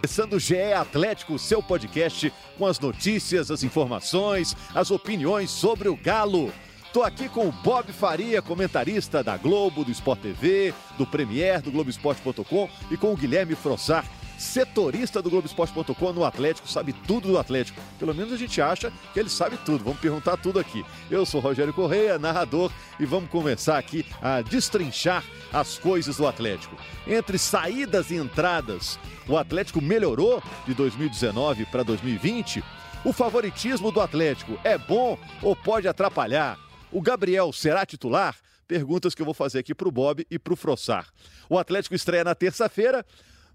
Começando o GE Atlético, seu podcast com as notícias, as informações, as opiniões sobre o Galo. Tô aqui com o Bob Faria, comentarista da Globo, do Sport TV, do Premier, do Globoesporte.com e com o Guilherme Frossar, setorista do Globoesporte.com no Atlético, sabe tudo do Atlético. Pelo menos a gente acha que ele sabe tudo. Vamos perguntar tudo aqui. Eu sou Rogério Correia, narrador, e vamos começar aqui a destrinchar as coisas do Atlético. Entre saídas e entradas, o Atlético melhorou de 2019 para 2020. O favoritismo do Atlético é bom ou pode atrapalhar? O Gabriel será titular? Perguntas que eu vou fazer aqui para o Bob e para o Frossar. O Atlético estreia na terça-feira.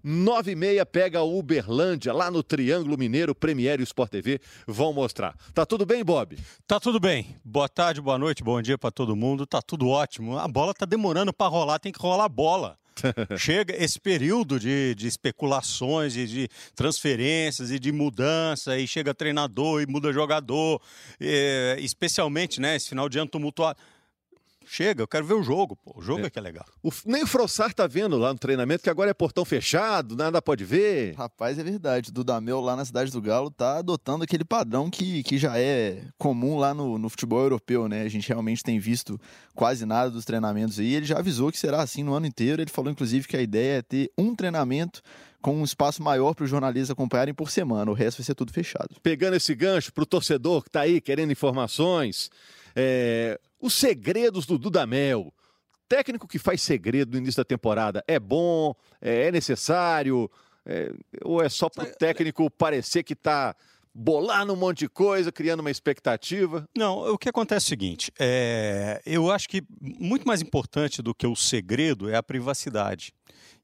Nove e meia pega o Uberlândia, lá no Triângulo Mineiro, Premier e Sport TV vão mostrar. Tá tudo bem, Bob? Tá tudo bem. Boa tarde, boa noite, bom dia para todo mundo. Tá tudo ótimo. A bola tá demorando para rolar, tem que rolar a bola. Chega esse período de, de especulações e de transferências e de mudança, e chega treinador e muda jogador, e, especialmente né, esse final de ano tumultuado. Chega, eu quero ver o jogo, pô. O jogo é, é que é legal. O, nem o Frossar tá vendo lá no treinamento, que agora é portão fechado, nada pode ver. Rapaz, é verdade. O Dudamel lá na Cidade do Galo tá adotando aquele padrão que, que já é comum lá no, no futebol europeu, né? A gente realmente tem visto quase nada dos treinamentos aí. Ele já avisou que será assim no ano inteiro. Ele falou, inclusive, que a ideia é ter um treinamento com um espaço maior para os jornalistas acompanharem por semana. O resto vai ser tudo fechado. Pegando esse gancho para o torcedor que está aí querendo informações, é, os segredos do Dudamel. Técnico que faz segredo no início da temporada é bom, é, é necessário, é, ou é só para o técnico parecer que está bolando um monte de coisa, criando uma expectativa? Não, o que acontece é o seguinte: é, eu acho que muito mais importante do que o segredo é a privacidade.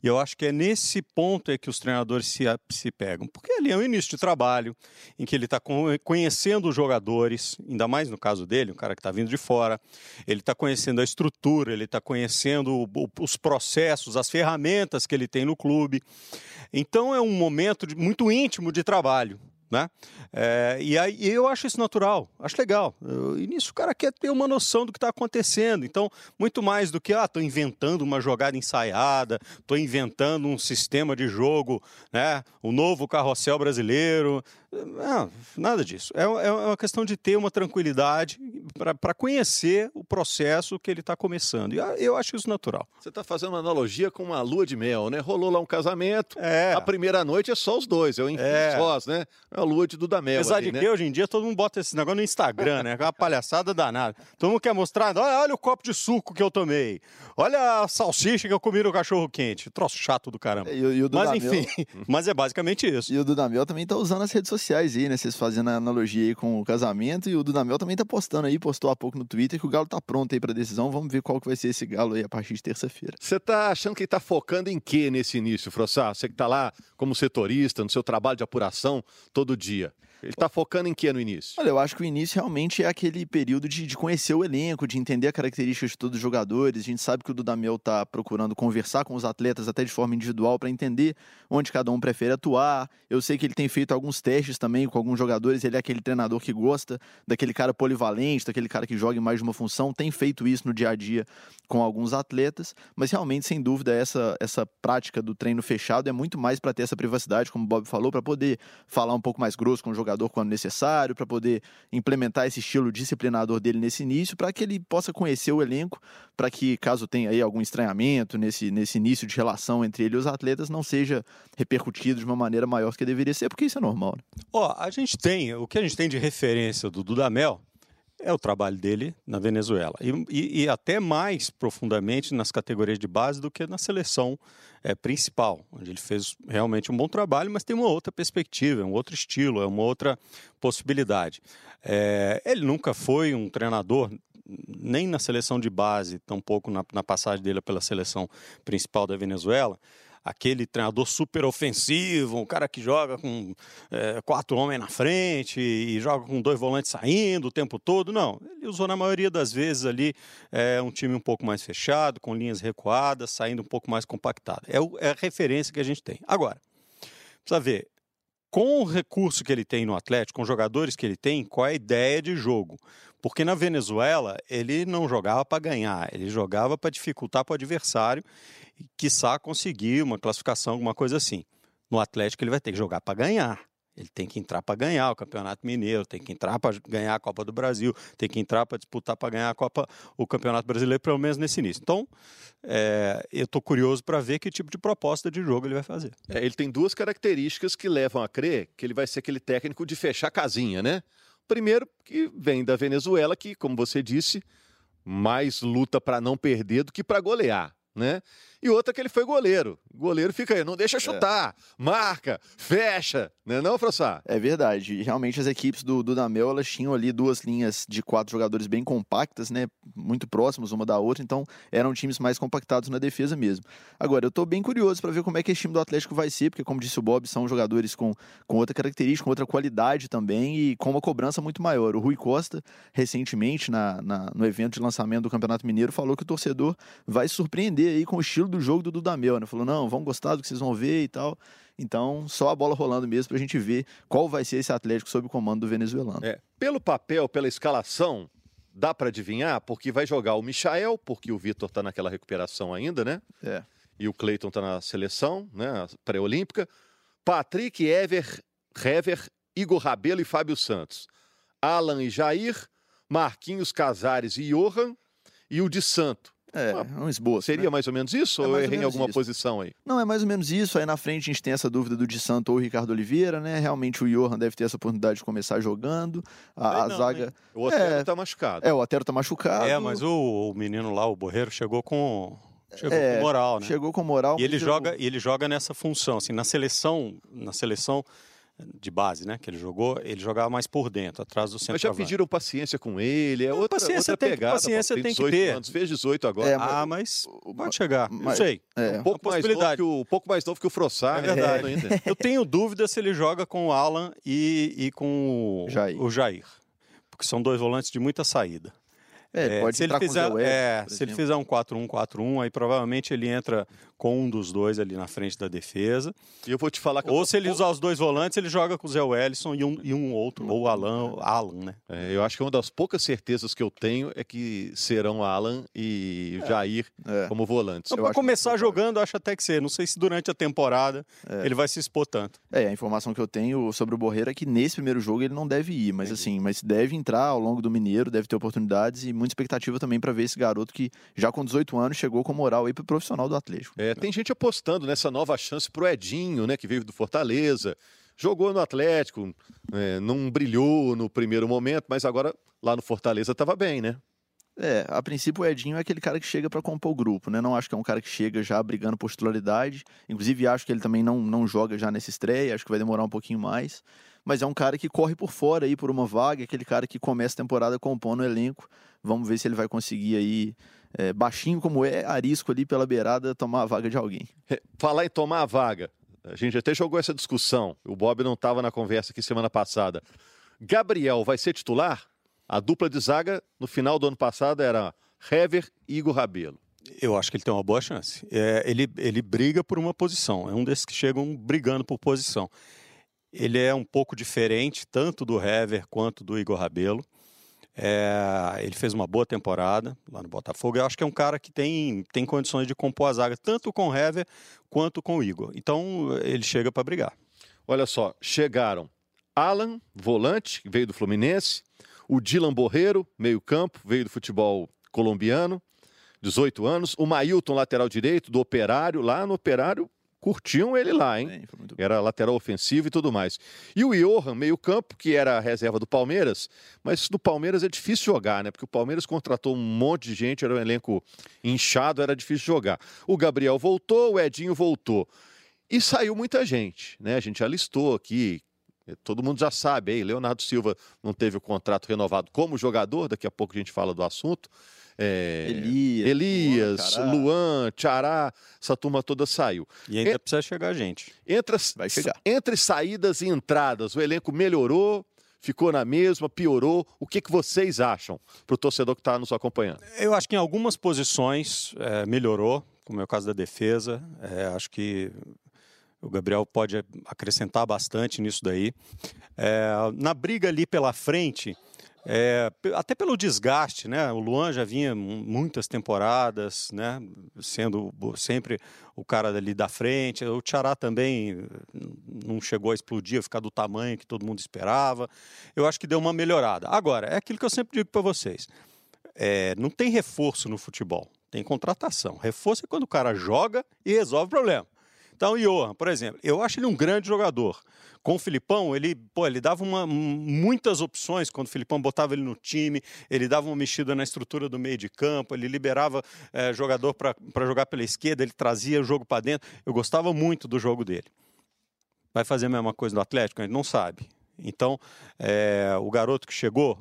E eu acho que é nesse ponto é que os treinadores se, se pegam. Porque ali é o início de trabalho, em que ele está conhecendo os jogadores, ainda mais no caso dele, um cara que está vindo de fora, ele está conhecendo a estrutura, ele está conhecendo os processos, as ferramentas que ele tem no clube. Então é um momento de, muito íntimo de trabalho. Né? É, e aí eu acho isso natural, acho legal. E nisso o cara quer ter uma noção do que está acontecendo. Então, muito mais do que, ah, estou inventando uma jogada ensaiada, estou inventando um sistema de jogo, né? o novo carrossel brasileiro. Não, nada disso. É, é uma questão de ter uma tranquilidade para conhecer o processo que ele está começando. E eu acho isso natural. Você está fazendo uma analogia com uma lua de mel, né? Rolou lá um casamento, é. a primeira noite é só os dois, é o é. sós, né? É a lua de Dudamel. Apesar ali, de né? que hoje em dia todo mundo bota esse negócio no Instagram, né? É uma palhaçada danada. Todo mundo quer mostrar, olha, olha o copo de suco que eu tomei, olha a salsicha que eu comi no cachorro quente. Troço chato do caramba. E, e mas enfim, mas é basicamente isso. E o Dudamel também está usando as redes sociais aí, né? Vocês fazendo a analogia aí com o casamento e o Dudamel também está postando aí, postou há pouco no Twitter que o Galo está pronto aí para decisão. Vamos ver qual que vai ser esse Galo aí a partir de terça-feira. Você está achando que está focando em quê nesse início, Frossá? Você que está lá como setorista, no seu trabalho de apuração todo dia. Ele está focando em que no início? Olha, eu acho que o início realmente é aquele período de, de conhecer o elenco, de entender as características de todos os jogadores. A gente sabe que o Dudamel está procurando conversar com os atletas até de forma individual para entender onde cada um prefere atuar. Eu sei que ele tem feito alguns testes também com alguns jogadores. Ele é aquele treinador que gosta daquele cara polivalente, daquele cara que joga em mais de uma função. Tem feito isso no dia a dia com alguns atletas. Mas realmente, sem dúvida, essa, essa prática do treino fechado é muito mais para ter essa privacidade, como o Bob falou, para poder falar um pouco mais grosso com o jogador jogador quando necessário, para poder implementar esse estilo disciplinador dele nesse início, para que ele possa conhecer o elenco, para que, caso tenha aí algum estranhamento nesse, nesse início de relação entre ele e os atletas, não seja repercutido de uma maneira maior que deveria ser, porque isso é normal. Né? Ó, né? oh, a gente tem, o que a gente tem de referência do Dudamel é o trabalho dele na Venezuela. E, e, e, até mais profundamente nas categorias de base do que na seleção é, principal, onde ele fez realmente um bom trabalho, mas tem uma outra perspectiva, é um outro estilo, é uma outra possibilidade. É, ele nunca foi um treinador nem na seleção de base, tampouco na, na passagem dele pela seleção principal da Venezuela, aquele treinador super ofensivo, um cara que joga com é, quatro homens na frente e joga com dois volantes saindo o tempo todo. Não, ele usou na maioria das vezes ali é, um time um pouco mais fechado, com linhas recuadas, saindo um pouco mais compactado. É, o, é a referência que a gente tem. Agora, precisa ver, com o recurso que ele tem no Atlético, com os jogadores que ele tem, qual é a ideia de jogo? Porque na Venezuela ele não jogava para ganhar, ele jogava para dificultar para o adversário e, quiçá, conseguir uma classificação, alguma coisa assim. No Atlético ele vai ter que jogar para ganhar. Ele tem que entrar para ganhar o Campeonato Mineiro, tem que entrar para ganhar a Copa do Brasil, tem que entrar para disputar para ganhar a Copa, o Campeonato Brasileiro, pelo menos nesse início. Então, é, eu estou curioso para ver que tipo de proposta de jogo ele vai fazer. É, ele tem duas características que levam a crer que ele vai ser aquele técnico de fechar casinha, né? Primeiro, que vem da Venezuela, que, como você disse, mais luta para não perder do que para golear, né? E outra que ele foi goleiro. O goleiro fica aí, não deixa chutar, é. marca, fecha, né não, François? É verdade. Realmente as equipes do Dudamel, elas tinham ali duas linhas de quatro jogadores bem compactas, né? Muito próximas uma da outra, então eram times mais compactados na defesa mesmo. Agora, eu tô bem curioso para ver como é que esse time do Atlético vai ser, porque como disse o Bob, são jogadores com, com outra característica, com outra qualidade também e com uma cobrança muito maior. O Rui Costa, recentemente, na, na no evento de lançamento do Campeonato Mineiro, falou que o torcedor vai se surpreender aí com o estilo do jogo do Dudamel, né? Falou, não, vão gostar do que vocês vão ver e tal. Então, só a bola rolando mesmo para a gente ver qual vai ser esse Atlético sob o comando do venezuelano. É, pelo papel, pela escalação, dá para adivinhar, porque vai jogar o Michael, porque o Vitor está naquela recuperação ainda, né? É. E o Cleiton está na seleção, né? Pré-olímpica. Patrick, Ever, Hever, Igor Rabelo e Fábio Santos. Alan e Jair, Marquinhos Casares e Johan. E o de Santo. É, um esboço. Seria né? mais ou menos isso? É ou eu errei em alguma isso. posição aí? Não, é mais ou menos isso. Aí na frente a gente tem essa dúvida do Di Santo ou o Ricardo Oliveira, né? Realmente o Johan deve ter essa oportunidade de começar jogando. A, a não, zaga. Né? O Otero é, tá machucado. É, o Otero tá machucado. É, mas o, o menino lá, o Borreiro, chegou com. Chegou é, com moral, né? Chegou com moral. E ele joga, e ele joga nessa função, assim, na seleção, na seleção de base, né? Que ele jogou, ele jogava mais por dentro, atrás do centro. Mas já pediram paciência com ele, é outra, paciência outra tem, pegada. Paciência tem, que ter. Anos, fez 18 agora. É, ah, mas pode chegar, mas, não sei. É. Um, pouco mais novo que o, um pouco mais novo que o Frossar. É verdade. É. Eu tenho dúvida se ele joga com o Alan e, e com Jair. o Jair. Porque são dois volantes de muita saída. É, pode se ele fizer, é, se ele fizer um 4-1-4-1, aí provavelmente ele entra com um dos dois ali na frente da defesa. E eu vou te falar que Ou se ele usar os dois volantes, ele joga com o Zé Wellison e um, e um outro, ou Alan, Alan, né? É, eu acho que uma das poucas certezas que eu tenho é que serão Alan e é. Jair é. como volantes. Para começar que... jogando, acho até que ser. Não sei se durante a temporada é. ele vai se expor tanto. É, a informação que eu tenho sobre o Borreira é que nesse primeiro jogo ele não deve ir, mas assim, mas deve entrar ao longo do Mineiro, deve ter oportunidades e muita expectativa também para ver esse garoto que já com 18 anos chegou com moral aí pro profissional do Atlético. É, tem gente apostando nessa nova chance pro Edinho, né, que veio do Fortaleza. Jogou no Atlético, é, não brilhou no primeiro momento, mas agora lá no Fortaleza estava bem, né? É, a princípio o Edinho é aquele cara que chega para compor o grupo, né? Não acho que é um cara que chega já brigando por titularidade. Inclusive acho que ele também não, não joga já nessa estreia, acho que vai demorar um pouquinho mais. Mas é um cara que corre por fora aí por uma vaga, aquele cara que começa a temporada compondo o elenco. Vamos ver se ele vai conseguir aí é, baixinho como é, arisco ali pela beirada, tomar a vaga de alguém. Falar em tomar a vaga, a gente até jogou essa discussão, o Bob não estava na conversa aqui semana passada. Gabriel vai ser titular? A dupla de zaga no final do ano passado era Hever e Igor Rabelo. Eu acho que ele tem uma boa chance. É, ele, ele briga por uma posição, é um desses que chegam brigando por posição. Ele é um pouco diferente tanto do Hever quanto do Igor Rabelo. É, ele fez uma boa temporada lá no Botafogo. Eu acho que é um cara que tem, tem condições de compor a zaga, tanto com o Hever quanto com o Igor. Então ele chega para brigar. Olha só, chegaram Alan, volante, veio do Fluminense, o Dylan Borreiro, meio-campo, veio do futebol colombiano, 18 anos, o Mailton, lateral direito, do Operário, lá no Operário curtiam ele lá, hein? Era lateral ofensivo e tudo mais. E o Johan, meio-campo, que era a reserva do Palmeiras, mas do Palmeiras é difícil jogar, né? Porque o Palmeiras contratou um monte de gente, era um elenco inchado, era difícil jogar. O Gabriel voltou, o Edinho voltou. E saiu muita gente, né? A gente já listou aqui. Todo mundo já sabe aí, Leonardo Silva não teve o contrato renovado como jogador, daqui a pouco a gente fala do assunto. É, Elias, Elias Luan, Luan, Tchará, essa turma toda saiu. E ainda precisa chegar gente. Entre, Vai chegar. entre saídas e entradas, o elenco melhorou, ficou na mesma, piorou. O que, que vocês acham para o torcedor que está nos acompanhando? Eu acho que em algumas posições é, melhorou, como é o caso da defesa. É, acho que o Gabriel pode acrescentar bastante nisso daí. É, na briga ali pela frente, É, até pelo desgaste, né? O Luan já vinha muitas temporadas, né? Sendo sempre o cara ali da frente. O Tchará também não chegou a explodir, a ficar do tamanho que todo mundo esperava. Eu acho que deu uma melhorada. Agora, é aquilo que eu sempre digo para vocês: é, não tem reforço no futebol, tem contratação. Reforço é quando o cara joga e resolve o problema. Então, Johan, por exemplo, eu acho ele um grande jogador. Com o Filipão, ele, pô, ele dava uma, muitas opções quando o Filipão botava ele no time, ele dava uma mexida na estrutura do meio de campo, ele liberava é, jogador para jogar pela esquerda, ele trazia o jogo para dentro. Eu gostava muito do jogo dele. Vai fazer a mesma coisa no Atlético? A gente não sabe. Então, é, o garoto que chegou,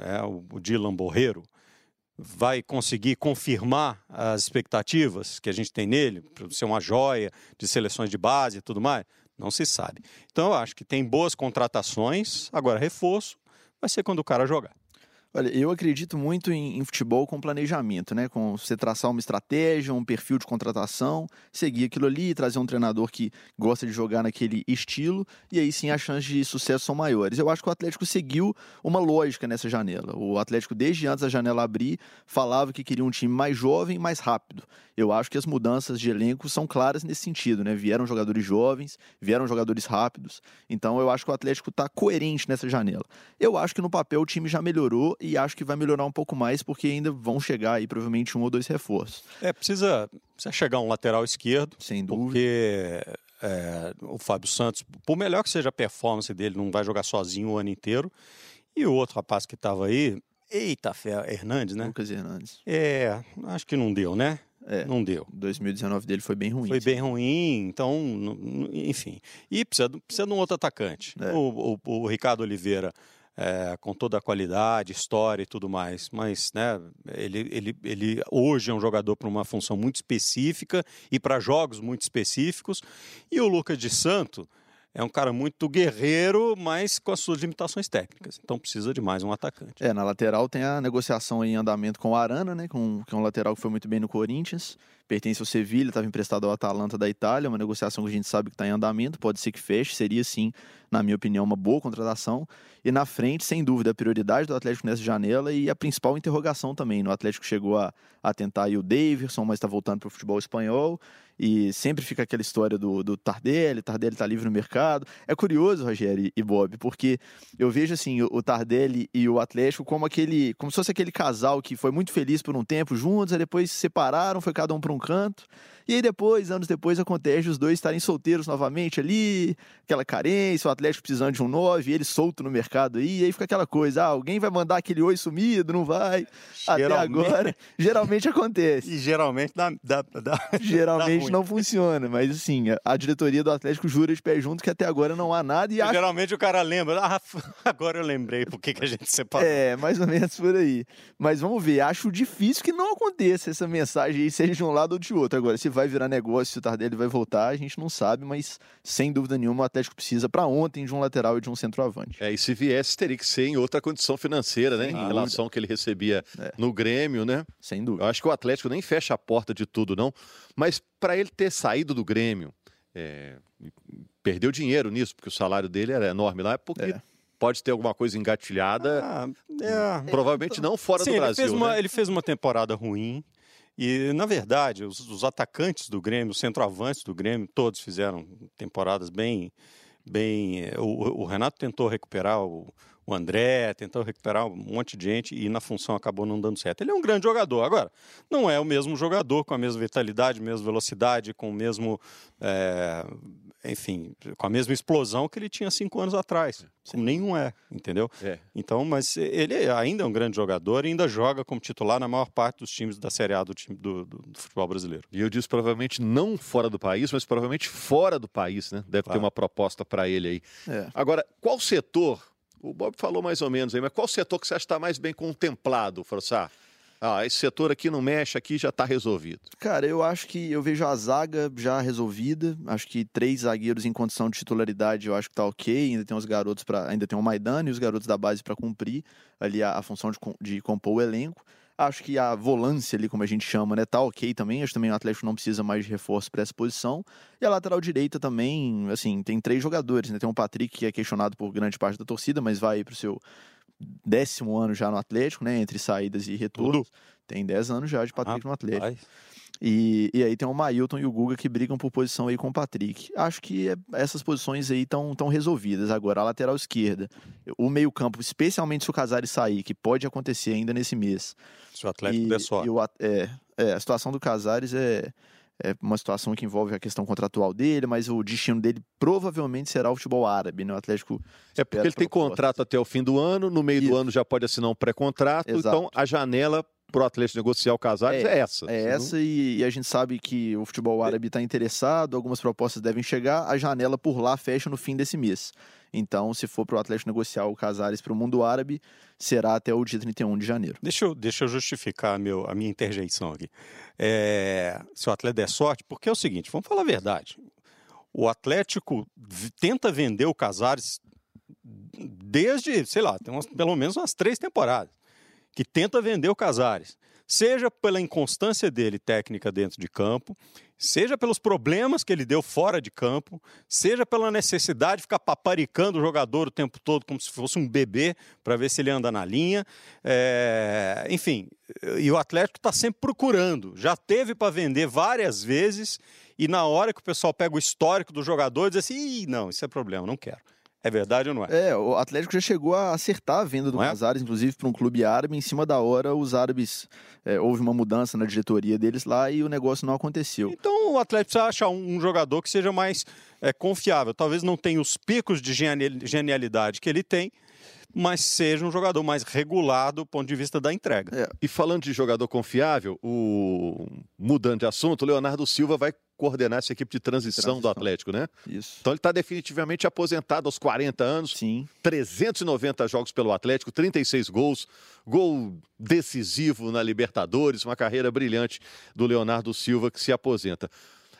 é, o Dylan Borreiro, vai conseguir confirmar as expectativas que a gente tem nele, para ser uma joia de seleções de base e tudo mais? Não se sabe. Então eu acho que tem boas contratações, agora reforço vai ser quando o cara jogar. Olha, eu acredito muito em, em, futebol com planejamento, né? Com você traçar uma estratégia, um perfil de contratação, seguir aquilo ali, trazer um treinador que gosta de jogar naquele estilo, e aí sim as chances de sucesso são maiores. Eu acho que o Atlético seguiu uma lógica nessa janela. O Atlético, desde antes da janela abrir, falava que queria um time mais jovem, mais rápido. Eu acho que as mudanças de elenco são claras nesse sentido, né? Vieram jogadores jovens, vieram jogadores rápidos. Então eu acho que o Atlético está coerente nessa janela. Eu acho que no papel o time já melhorou e acho que vai melhorar um pouco mais, porque ainda vão chegar aí provavelmente um ou dois reforços. É, precisa, precisa chegar um lateral esquerdo. Sem dúvida. Porque é, o Fábio Santos, por melhor que seja a performance dele, não vai jogar sozinho o ano inteiro. E o outro rapaz que estava aí, eita fé, Hernandes, né? Lucas Hernandes. É, acho que não deu, né? É, não deu. 2019 dele foi bem ruim. Foi bem ruim, então, enfim. E precisa, precisa de um outro atacante. É. O, o, o Ricardo Oliveira é, com toda a qualidade, história e tudo mais. Mas né, ele, ele, ele hoje é um jogador para uma função muito específica e para jogos muito específicos. E o Lucas de Santo é um cara muito guerreiro, mas com as suas limitações técnicas. Então precisa de mais um atacante. É, na lateral tem a negociação em andamento com o Arana, né? Com, que é um lateral que foi muito bem no Corinthians. Pertence ao Sevilha, estava emprestado ao Atalanta da Itália. Uma negociação que a gente sabe que está em andamento, pode ser que feche. Seria, sim, na minha opinião, uma boa contratação. E na frente, sem dúvida, a prioridade do Atlético nessa janela e a principal interrogação também. No Atlético chegou a, a tentar o Davidson, mas está voltando para o futebol espanhol. E sempre fica aquela história do, do Tardelli, Tardelli está livre no mercado. É curioso, Rogério e Bob, porque eu vejo assim o Tardelli e o Atlético como aquele, como se fosse aquele casal que foi muito feliz por um tempo juntos, aí depois se separaram, foi cada um para um canto. E aí depois, anos depois, acontece os dois estarem solteiros novamente ali, aquela carência, o Atlético precisando de um nove, ele solto no mercado aí, e aí fica aquela coisa, ah, alguém vai mandar aquele oi sumido, não vai? Até agora, geralmente acontece. E geralmente dá, dá, dá Geralmente dá não funciona, mas assim, a diretoria do Atlético jura de pé junto que até agora não há nada e, acha... Geralmente o cara lembra, ah, agora eu lembrei por que, que a gente separou. É, mais ou menos por aí. Mas vamos ver, acho difícil que não aconteça essa mensagem aí, seja de um lado ou de outro. Agora, se vai virar negócio, se o Tardelli vai voltar, a gente não sabe, mas sem dúvida nenhuma o Atlético precisa para ontem de um lateral e de um centroavante. É, e se viesse, teria que ser em outra condição financeira, né? Sem em dúvida. relação ao que ele recebia é. no Grêmio, né? Sem dúvida. Eu acho que o Atlético nem fecha a porta de tudo, não. Mas para ele ter saído do Grêmio, é, perdeu dinheiro nisso, porque o salário dele era enorme lá, é porque. É pode ter alguma coisa engatilhada. Ah, é. Provavelmente não fora Sim, do Brasil. Ele fez, uma, né? ele fez uma temporada ruim. E, na verdade, os, os, atacantes do Grêmio, os centroavantes do Grêmio, todos fizeram temporadas bem. bem eh, o, o Renato tentou recuperar o, o André, tentou recuperar um monte de gente e na função acabou não dando certo. Ele é um grande jogador. Agora, não é o mesmo jogador com a mesma vitalidade, mesma velocidade, com o mesmo. É, enfim, com a mesma explosão que ele tinha cinco anos atrás. Como nenhum é, entendeu? É. Então, mas ele ainda é um grande jogador e ainda joga como titular na maior parte dos times da Série A do, time, do, do, do futebol brasileiro. E eu disse provavelmente não fora do país, mas provavelmente fora do país, né? Deve claro. ter uma proposta para ele aí. É. Agora, qual setor o Bob falou mais ou menos aí, mas qual setor que você acha que está mais bem contemplado, Forçar? Ah, esse setor aqui não mexe, aqui já está resolvido. Cara, eu acho que eu vejo a zaga já resolvida. Acho que três zagueiros em condição de titularidade, eu acho que tá ok. Ainda tem os garotos para, ainda tem o Maidana e os garotos da base para cumprir ali a, a função de, de compor o elenco. Acho que a volância ali, como a gente chama, né, tá ok também. Acho que também o Atlético não precisa mais de reforço para essa posição. E a lateral direita também, assim, tem três jogadores, né? Tem o Patrick, que é questionado por grande parte da torcida, mas vai para o seu décimo ano já no Atlético, né? Entre saídas e retornos. Tem 10 anos já de Patrick no Atlético. E, e aí tem o Mailton e o Guga que brigam por posição aí com o Patrick. Acho que é, essas posições aí estão tão resolvidas. Agora, a lateral esquerda, o meio-campo, especialmente se o Casares sair, que pode acontecer ainda nesse mês. Se o Atlético e, der sorte. O, é, é, a situação do Casares é, é uma situação que envolve a questão contratual dele, mas o destino dele provavelmente será o futebol árabe, né? O Atlético. É porque ele tem contrato até o fim do ano, no meio Isso. do ano já pode assinar um pré-contrato, então a janela para o Atlético negociar o Casares é, é essa. É essa e, e, a gente sabe que o futebol árabe está interessado, algumas propostas devem chegar, a janela por lá fecha no fim desse mês. Então, se for para o Atlético negociar o Casares para o mundo árabe, será até o dia 31 de janeiro. Deixa eu, deixa eu justificar meu, a minha interjeição aqui. É, se o Atlético der sorte, porque é o seguinte, vamos falar a verdade. O Atlético tenta vender o Casares desde, sei lá, tem umas, pelo menos umas três temporadas que tenta vender o Casares, seja pela inconstância dele técnica dentro de campo, seja pelos problemas que ele deu fora de campo, seja pela necessidade de ficar paparicando o jogador o tempo todo como se fosse um bebê para ver se ele anda na linha. É... Enfim, e o Atlético está sempre procurando. Já teve para vender várias vezes e na hora que o pessoal pega o histórico do jogador diz assim: não, isso é problema, não quero. É verdade ou não é? É, o Atlético já chegou a acertar a venda do é? Casares, inclusive para um clube árabe. Em cima da hora, os árabes é, houve uma mudança na diretoria deles lá e o negócio não aconteceu. Então o Atlético precisa achar um, um jogador que seja mais é, confiável. Talvez não tenha os picos de genialidade que ele tem, mas seja um jogador mais regulado do ponto de vista da entrega. É. E falando de jogador confiável, o mudando de assunto, o Leonardo Silva vai coordenar essa equipe de transição, transição. do Atlético, né? Isso. Então ele está definitivamente aposentado aos 40 anos. Sim. 390 jogos pelo Atlético, 36 gols, gol decisivo na Libertadores, uma carreira brilhante do Leonardo Silva que se aposenta.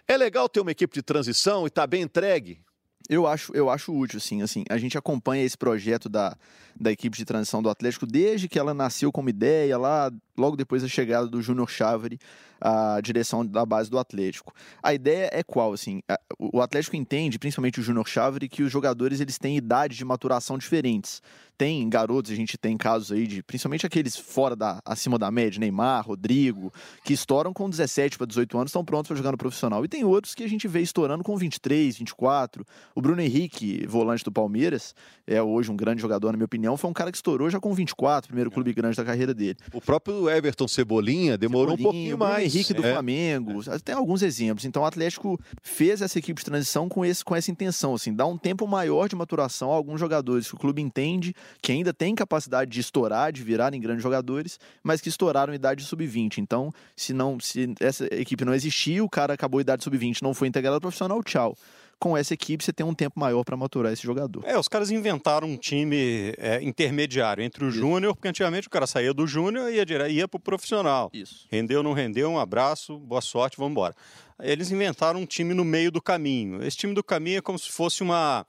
É legal ter uma equipe de transição e estar tá bem entregue? Eu acho, eu acho útil, sim. Assim, a gente acompanha esse projeto da, da equipe de transição do Atlético desde que ela nasceu como ideia, lá logo depois da chegada do Júnior Chávere à direção da base do Atlético. A ideia é qual, assim, o Atlético entende, principalmente o Júnior Chávere, que os jogadores eles têm idade de maturação diferentes. Tem garotos, a gente tem casos aí de, principalmente aqueles fora da, acima da média, Neymar, Rodrigo, que estouram com 17 para 18 anos, estão prontos para jogar no profissional. E tem outros que a gente vê estourando com 23, 24. O Bruno Henrique, volante do Palmeiras, é hoje um grande jogador, na minha opinião, foi um cara que estourou já com 24, primeiro clube grande da carreira dele. O próprio Everton Cebolinha demorou Cebolinha, um pouquinho mais. Henrique do é. Flamengo, tem alguns exemplos. Então o Atlético fez essa equipe de transição com, esse, com essa intenção, assim, dar um tempo maior de maturação a alguns jogadores que o clube entende que ainda tem capacidade de estourar, de virarem grandes jogadores, mas que estouraram em idade sub-20. Então, se não, se essa equipe não existir, o cara acabou em idade sub-20, não foi integrado ao profissional, tchau com essa equipe você tem um tempo maior para maturar esse jogador. É, os caras inventaram um time é, intermediário entre o júnior, porque antigamente o cara saía do júnior e ia, ia para o profissional. Isso. Rendeu, não rendeu, um abraço, boa sorte, vamos embora. Eles inventaram um time no meio do caminho. Esse time do caminho é como se fosse uma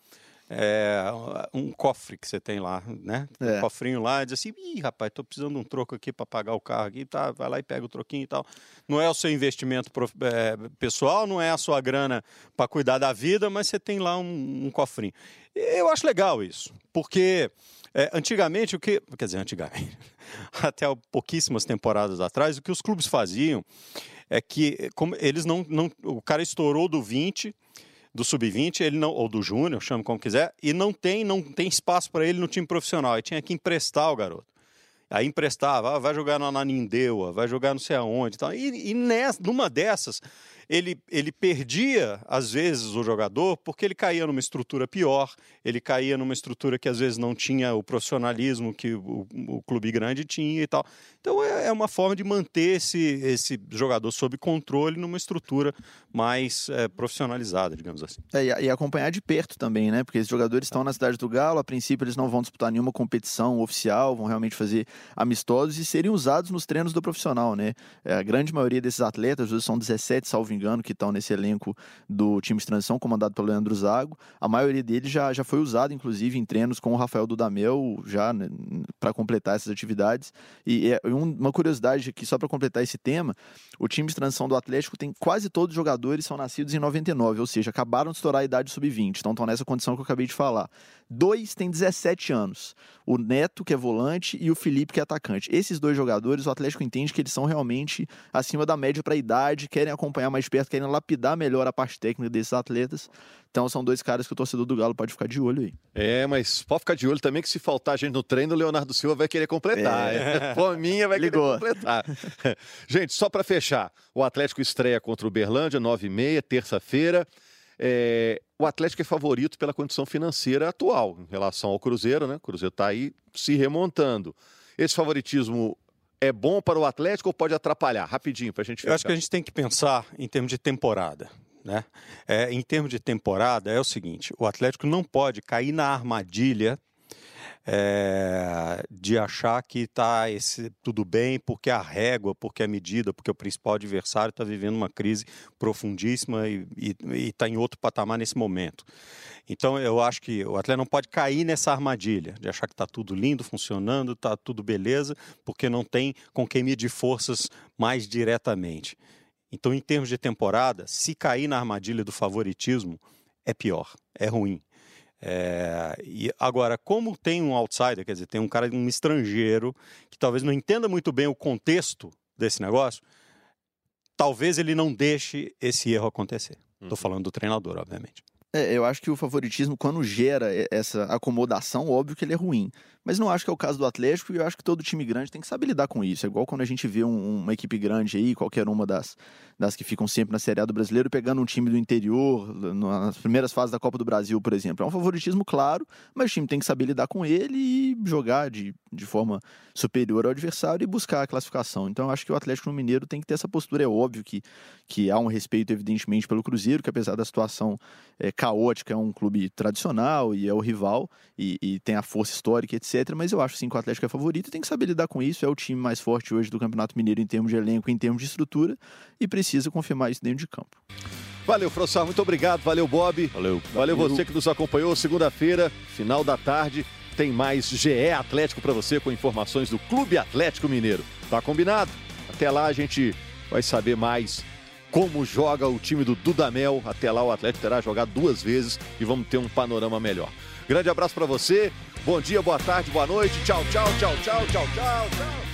é, um cofre que você tem lá, né? É. Um cofrinho lá, e diz assim, ih, rapaz, tô precisando de um troco aqui para pagar o carro aqui, tá? Vai lá e pega o troquinho e tal. Não é o seu investimento é, pessoal, não é a sua grana para cuidar da vida, mas você tem lá um, um cofrinho. Eu acho legal isso, porque é, antigamente o que, quer dizer, antigamente, até pouquíssimas temporadas atrás, o que os clubes faziam é que como eles não, não o cara estourou do 20 do sub-20, ele não ou do júnior, chama como quiser, e não tem não tem espaço para ele no time profissional. Aí tinha que emprestar o garoto. Aí emprestava, ah, vai jogar na Nanindeua, vai jogar não sei aonde, tal. E, e nessa, numa dessas ele, ele perdia, às vezes, o jogador porque ele caía numa estrutura pior, ele caía numa estrutura que às vezes não tinha o profissionalismo que o, o clube grande tinha e tal. Então é, é, uma forma de manter esse, esse jogador sob controle numa estrutura mais é, profissionalizada, digamos assim. É, e, acompanhar de perto também, né? Porque esses jogadores estão na cidade do Galo, a princípio eles não vão disputar nenhuma competição oficial, vão realmente fazer amistosos e serem usados nos treinos do profissional, né? É, a grande maioria desses atletas, hoje são 17, salvo engano, que estão nesse elenco do time de transição, comandado pelo Leandro Zago. A maioria deles já, já foi usado, inclusive, em treinos com o Rafael Dudamel, já né, para completar essas atividades. E é uma curiosidade aqui, só para completar esse tema: o time de transição do Atlético tem quase todos os jogadores são nascidos em 99, ou seja, acabaram de estourar a idade sub-20, então estão nessa condição que eu acabei de falar. Dois têm 17 anos. O Neto, que é volante, e o Felipe, que é atacante. Esses dois jogadores, o Atlético entende que eles são realmente acima da média para a idade, querem acompanhar mais perto, querem lapidar melhor a parte técnica desses atletas. Então são dois caras que o torcedor do Galo pode ficar de olho aí. É, mas pode ficar de olho também que se faltar gente no treino, o Leonardo Silva vai querer completar. É. Fominha vai Ligou. querer completar. gente, só para fechar, o Atlético estreia contra o Berlândia, 9h30, terça-feira. É, o Atlético é favorito pela condição financeira atual em relação ao Cruzeiro, né? O Cruzeiro está aí se remontando. Esse favoritismo é bom para o Atlético ou pode atrapalhar? Rapidinho, para a gente fechar. Eu acho que a gente tem que pensar em termos de temporada. Né? É, em termos de temporada, é o seguinte: o Atlético não pode cair na armadilha é, de achar que está tudo bem porque a régua, porque a medida, porque o principal adversário está vivendo uma crise profundíssima e está em outro patamar nesse momento. Então eu acho que o atleta não pode cair nessa armadilha de achar que está tudo lindo, funcionando, está tudo beleza, porque não tem com quem medir forças mais diretamente. Então, em termos de temporada, se cair na armadilha do favoritismo, é pior, é ruim. É, e agora, como tem um outsider, quer dizer, tem um cara, um estrangeiro, que talvez não entenda muito bem o contexto desse negócio, talvez ele não deixe esse erro acontecer. Estou uhum. falando do treinador, obviamente. É, eu acho que o favoritismo, quando gera essa acomodação, óbvio que ele é ruim. Mas não acho que é o caso do Atlético e eu acho que todo time grande tem que saber lidar com isso. É igual quando a gente vê um, uma equipe grande aí, qualquer uma das, das que ficam sempre na Série A do Brasileiro, pegando um time do interior, nas primeiras fases da Copa do Brasil, por exemplo. É um favoritismo claro, mas o time tem que saber lidar com ele e jogar de, de forma superior ao adversário e buscar a classificação. Então eu acho que o Atlético Mineiro tem que ter essa postura. É óbvio que, que há um respeito, evidentemente, pelo Cruzeiro, que apesar da situação é, caótica, é um clube tradicional e é o rival e, e tem a força histórica, etc mas eu acho sim que o Atlético é favorito e tem que saber lidar com isso. É o time mais forte hoje do Campeonato Mineiro em termos de elenco, em termos de estrutura, e precisa confirmar isso dentro de campo. Valeu, Frossar, muito obrigado. Valeu, Bob. Valeu. Valeu, Valeu. você que nos acompanhou. Segunda-feira, final da tarde, tem mais GE Atlético para você com informações do Clube Atlético Mineiro. Tá combinado? Até lá a gente vai saber mais como joga o time do Dudamel. Até lá o Atlético terá jogado duas vezes e vamos ter um panorama melhor. Grande abraço para você. Bom dia, boa tarde, boa noite. Tchau, tchau, tchau, tchau, tchau, tchau, tchau.